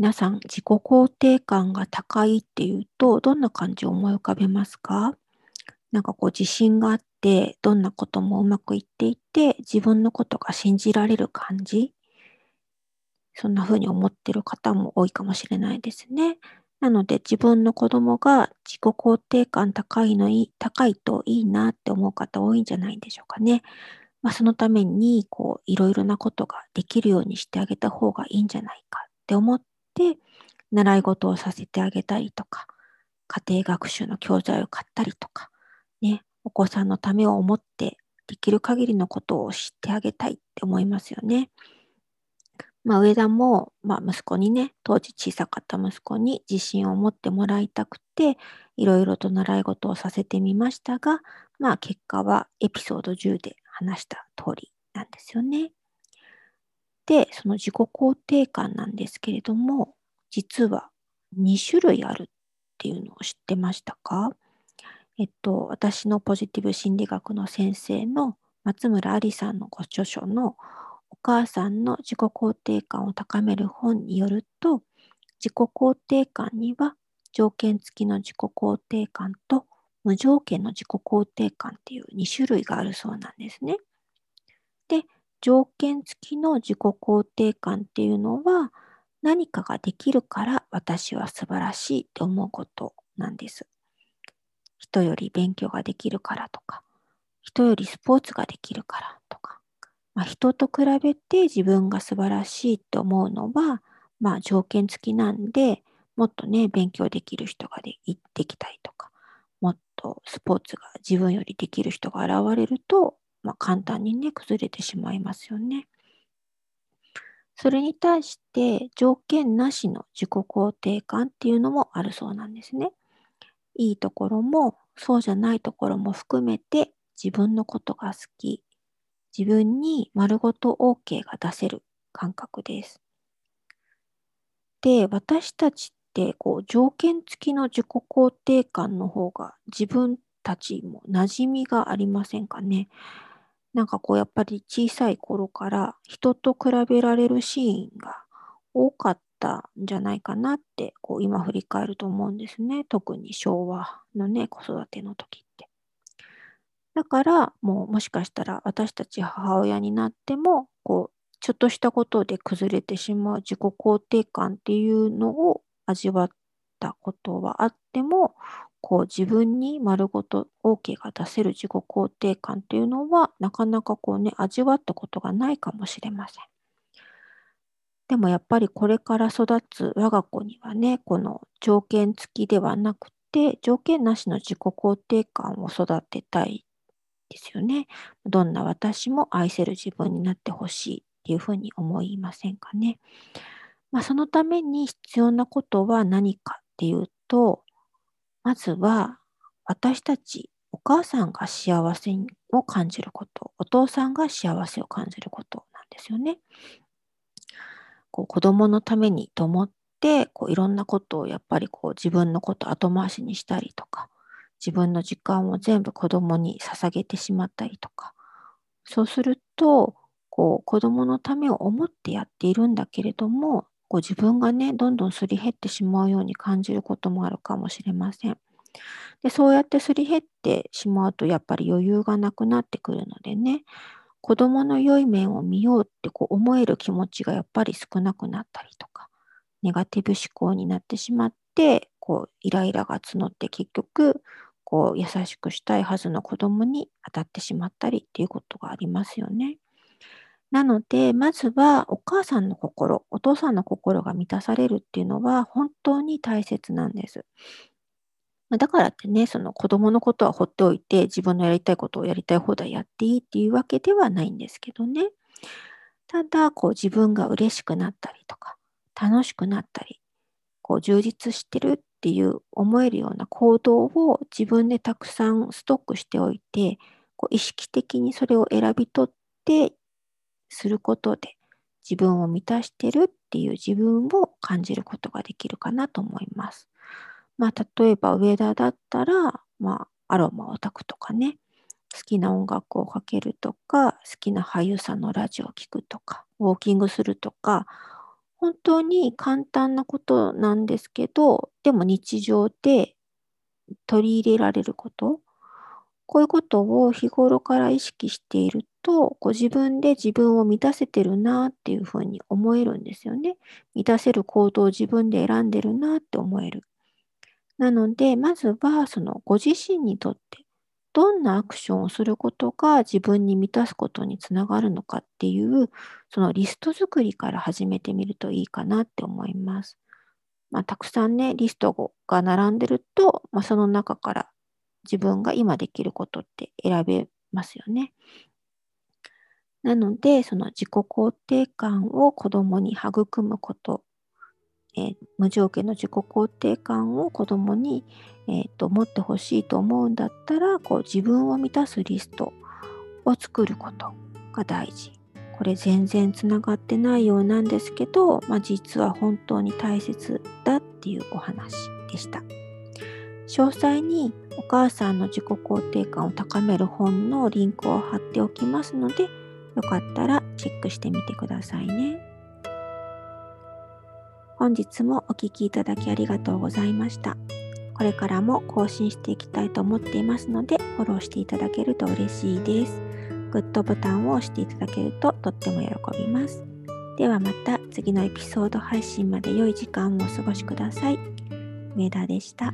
皆さん、自己肯定感が高いっていうと、どんな感じを思い浮かべますか？なんかこう自信があって、どんなこともうまくいっていて、自分のことが信じられる感じ？そんな風に思ってる方も多いかもしれないですね。なので自分の子供が自己肯定感高いのい高いといいなって思う方多いんじゃないでしょうかね。まあ、そのためにこういろいろなことができるようにしてあげた方がいいんじゃないかって思って習い事をさせてあげたりとか家庭学習の教材を買ったりとかねお子さんのためを思ってできる限りのことを知ってあげたいって思いますよね。まあ、上田も、まあ、息子にね、当時小さかった息子に自信を持ってもらいたくて、いろいろと習い事をさせてみましたが、まあ、結果はエピソード10で話した通りなんですよね。で、その自己肯定感なんですけれども、実は2種類あるっていうのを知ってましたか？えっと、私のポジティブ心理学の先生の松村ありさんのご著書のお母さんの自己肯定感を高める本によると、自己肯定感には条件付きの自己肯定感と無条件の自己肯定感っていう2種類があるそうなんですね。条件付きの自己肯定感っていうのは何かができるから私は素晴らしいって思うことなんです。人より勉強ができるからとか、人よりスポーツができるからとか、まあ、人と比べて自分が素晴らしいって思うのは、まあ、条件付きなんで、もっとね、勉強できる人がでできたりとか、もっとスポーツが自分よりできる人が現れると、まあ、簡単にね、崩れてしまいますよね。それに対して条件なしの自己肯定感っていうのもあるそうなんですね。いいところもそうじゃないところも含めて自分のことが好き、自分に丸ごと OK が出せる感覚です。で、私たちってこう条件付きの自己肯定感の方が自分たちも馴染みがありませんかね。なんかこうやっぱり小さい頃から人と比べられるシーンが多かったんじゃないかなってこう今振り返ると思うんですね。特に昭和のね子育ての時って。だから、もうもしかしたら私たち母親になっても、こう、ちょっとしたことで崩れてしまう自己肯定感っていうのを味わったことはあっても、こう自分に丸ごと OK が出せる自己肯定感っていうのは、なかなかこうね、味わったことがないかもしれません。でもやっぱりこれから育つ我が子にはね、この条件付きではなくて、条件なしの自己肯定感を育てたいですよね。どんな私も愛せる自分になってほしいっていうふうに思いませんかね。まあ、そのために必要なことは何かっていうと、まずは私たちお母さんが幸せを感じること、お父さんが幸せを感じることなんですよね。こう子供のためにと思ってこういろんなことをやっぱりこう自分のこと後回しにしたりとか自分の時間を全部子供に捧げてしまったりとか、そうすると、こう子供のためを思ってやっているんだけれども、こう自分がね、どんどんすり減ってしまうように感じることもあるかもしれません。でそうやってすり減ってしまうと、やっぱり余裕がなくなってくるのでね、子供の良い面を見ようってこう思える気持ちがやっぱり少なくなったりとか、ネガティブ思考になってしまって、こうイライラが募って結局こう優しくしたいはずの子供に当たってしまったりっていうことがありますよね。なので、まずはお母さんの心、お父さんの心が満たされるっていうのは本当に大切なんです。だからってね、その子供のことは放っておいて自分のやりたいことをやりたい放題やっていいっていうわけではないんですけどね。ただ、こう自分が嬉しくなったりとか、楽しくなったり、こう充実してるっていう思えるような行動を自分でたくさんストックしておいて、こう意識的にそれを選び取ってすることで自分を満たしてるっていう自分を感じることができるかなと思います。まあ、例えば上田だったら、まあ、アロマを炊くとかね、好きな音楽をかけるとか、好きな俳優さんのラジオを聴くとか、ウォーキングするとか、本当に簡単なことなんですけど、でも日常で取り入れられること、こういうことを日頃から意識していると、ご自分で自分を満たせてるなっていうふうに思えるんですよね。満たせる行動を自分で選んでるなって思える。なので、まずはそのご自身にとってどんなアクションをすることが自分に満たすことにつながるのかっていう、そのリスト作りから始めてみるといいかなって思います。まあ、たくさんね、リストが並んでると、まあ、その中から自分が今できることって選べますよね。なので、その自己肯定感を子供に育むことえー、無条件の自己肯定感を子供に、えーと、持ってほしいと思うんだったらこう自分を満たすリストを作ることが大事。これ全然つながってないようなんですけど、まあ、実は本当に大切だっていうお話でした。詳細にお母さんの自己肯定感を高める本のリンクを貼っておきますので、よかったらチェックしてみてくださいね。本日もお聴きいただきありがとうございました。これからも更新していきたいと思っていますので、フォローしていただけると嬉しいです。グッドボタンを押していただけるととっても喜びます。ではまた次のエピソード配信まで良い時間をお過ごしください。上田でした。